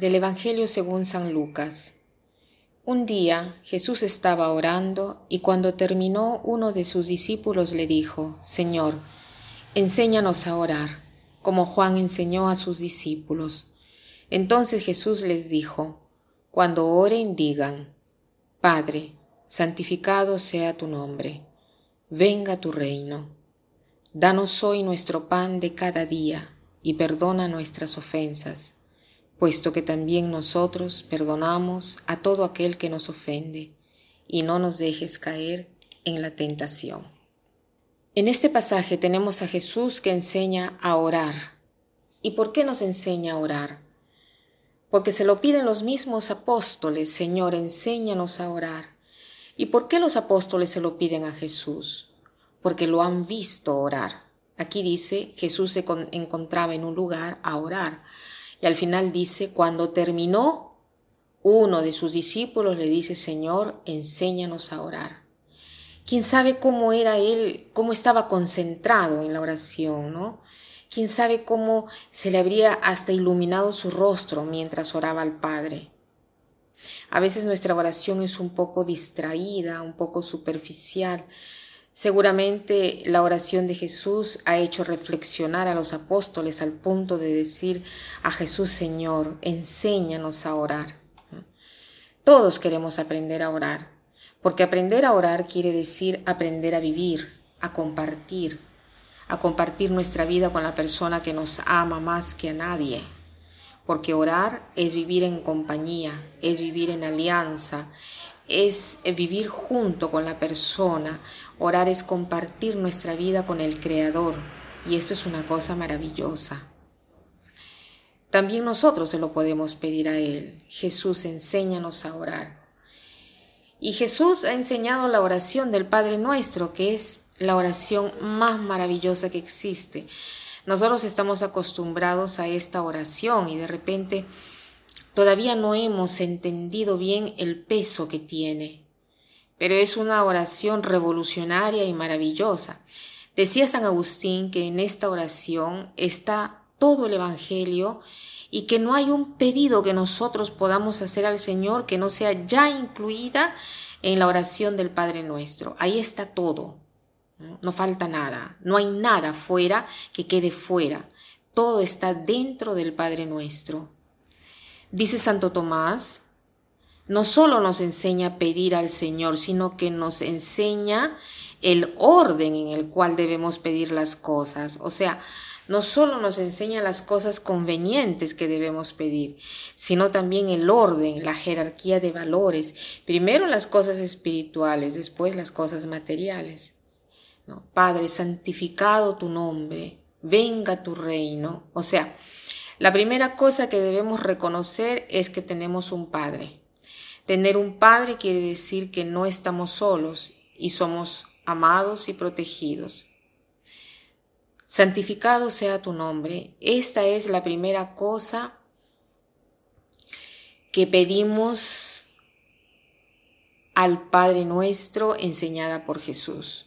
Del Evangelio según San Lucas. Un día Jesús estaba orando y cuando terminó uno de sus discípulos le dijo, Señor, enséñanos a orar, como Juan enseñó a sus discípulos. Entonces Jesús les dijo, Cuando oren digan, Padre, santificado sea tu nombre, venga tu reino. Danos hoy nuestro pan de cada día y perdona nuestras ofensas puesto que también nosotros perdonamos a todo aquel que nos ofende, y no nos dejes caer en la tentación. En este pasaje tenemos a Jesús que enseña a orar. ¿Y por qué nos enseña a orar? Porque se lo piden los mismos apóstoles, Señor, enséñanos a orar. ¿Y por qué los apóstoles se lo piden a Jesús? Porque lo han visto orar. Aquí dice, Jesús se encontraba en un lugar a orar. Y al final dice, cuando terminó, uno de sus discípulos le dice, Señor, enséñanos a orar. ¿Quién sabe cómo era él, cómo estaba concentrado en la oración, no? ¿Quién sabe cómo se le habría hasta iluminado su rostro mientras oraba al Padre? A veces nuestra oración es un poco distraída, un poco superficial, Seguramente la oración de Jesús ha hecho reflexionar a los apóstoles al punto de decir a Jesús, Señor, enséñanos a orar. Todos queremos aprender a orar, porque aprender a orar quiere decir aprender a vivir, a compartir, a compartir nuestra vida con la persona que nos ama más que a nadie. Porque orar es vivir en compañía, es vivir en alianza, es vivir junto con la persona. Orar es compartir nuestra vida con el Creador. Y esto es una cosa maravillosa. También nosotros se lo podemos pedir a Él. Jesús, enséñanos a orar. Y Jesús ha enseñado la oración del Padre Nuestro, que es la oración más maravillosa que existe. Nosotros estamos acostumbrados a esta oración y de repente Todavía no hemos entendido bien el peso que tiene, pero es una oración revolucionaria y maravillosa. Decía San Agustín que en esta oración está todo el Evangelio y que no hay un pedido que nosotros podamos hacer al Señor que no sea ya incluida en la oración del Padre nuestro. Ahí está todo. No falta nada. No hay nada fuera que quede fuera. Todo está dentro del Padre nuestro. Dice Santo Tomás, no solo nos enseña a pedir al Señor, sino que nos enseña el orden en el cual debemos pedir las cosas. O sea, no solo nos enseña las cosas convenientes que debemos pedir, sino también el orden, la jerarquía de valores. Primero las cosas espirituales, después las cosas materiales. Padre, santificado tu nombre, venga tu reino. O sea, la primera cosa que debemos reconocer es que tenemos un Padre. Tener un Padre quiere decir que no estamos solos y somos amados y protegidos. Santificado sea tu nombre. Esta es la primera cosa que pedimos al Padre nuestro enseñada por Jesús.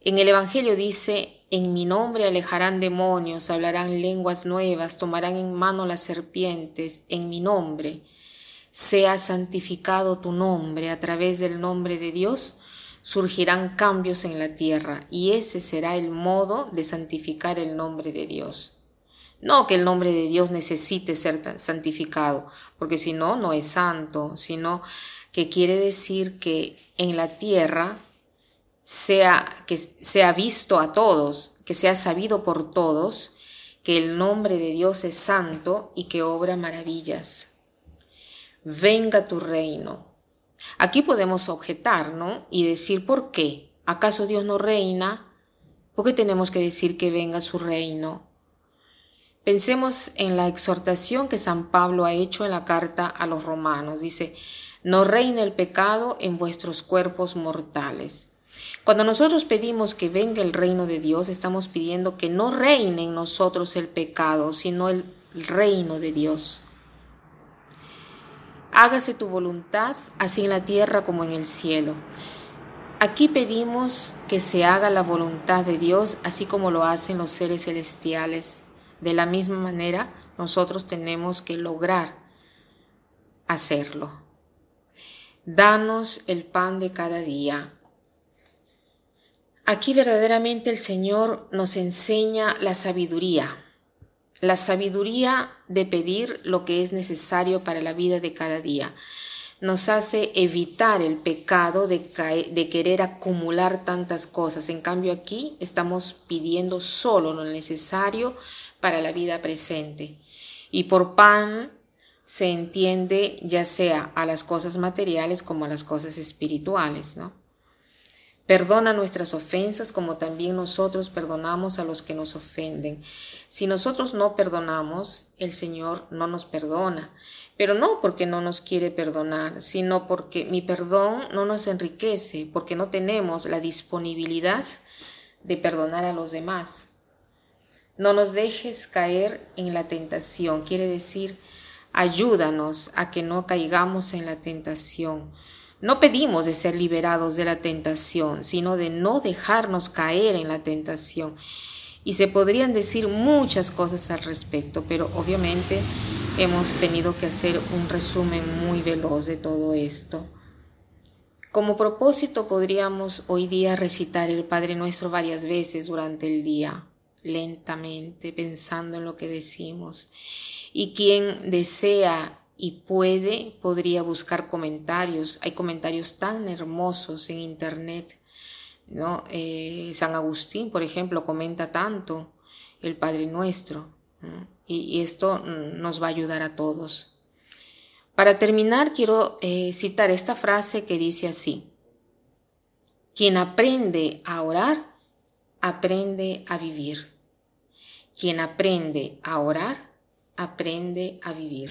En el Evangelio dice, en mi nombre alejarán demonios, hablarán lenguas nuevas, tomarán en mano las serpientes, en mi nombre. Sea santificado tu nombre, a través del nombre de Dios surgirán cambios en la tierra, y ese será el modo de santificar el nombre de Dios. No que el nombre de Dios necesite ser santificado, porque si no, no es santo, sino que quiere decir que en la tierra sea, que sea visto a todos, que sea sabido por todos, que el nombre de Dios es santo y que obra maravillas. Venga tu reino. Aquí podemos objetar, ¿no? Y decir, ¿por qué? ¿Acaso Dios no reina? ¿Por qué tenemos que decir que venga su reino? Pensemos en la exhortación que San Pablo ha hecho en la carta a los romanos. Dice, no reine el pecado en vuestros cuerpos mortales. Cuando nosotros pedimos que venga el reino de Dios, estamos pidiendo que no reine en nosotros el pecado, sino el reino de Dios. Hágase tu voluntad, así en la tierra como en el cielo. Aquí pedimos que se haga la voluntad de Dios, así como lo hacen los seres celestiales. De la misma manera, nosotros tenemos que lograr hacerlo. Danos el pan de cada día. Aquí verdaderamente el Señor nos enseña la sabiduría, la sabiduría de pedir lo que es necesario para la vida de cada día. Nos hace evitar el pecado de, de querer acumular tantas cosas. En cambio aquí estamos pidiendo solo lo necesario para la vida presente. Y por pan se entiende ya sea a las cosas materiales como a las cosas espirituales, ¿no? Perdona nuestras ofensas como también nosotros perdonamos a los que nos ofenden. Si nosotros no perdonamos, el Señor no nos perdona. Pero no porque no nos quiere perdonar, sino porque mi perdón no nos enriquece, porque no tenemos la disponibilidad de perdonar a los demás. No nos dejes caer en la tentación, quiere decir, ayúdanos a que no caigamos en la tentación. No pedimos de ser liberados de la tentación, sino de no dejarnos caer en la tentación. Y se podrían decir muchas cosas al respecto, pero obviamente hemos tenido que hacer un resumen muy veloz de todo esto. Como propósito podríamos hoy día recitar el Padre Nuestro varias veces durante el día lentamente, pensando en lo que decimos. Y quien desea y puede, podría buscar comentarios. Hay comentarios tan hermosos en Internet. ¿no? Eh, San Agustín, por ejemplo, comenta tanto el Padre Nuestro. Y, esto mm, nos va a ayudar a todos. Para terminar, quiero eh, citar esta frase que dice así. Quien aprende a orar, aprende a vivir. Quien aprende a orar, aprende a vivir.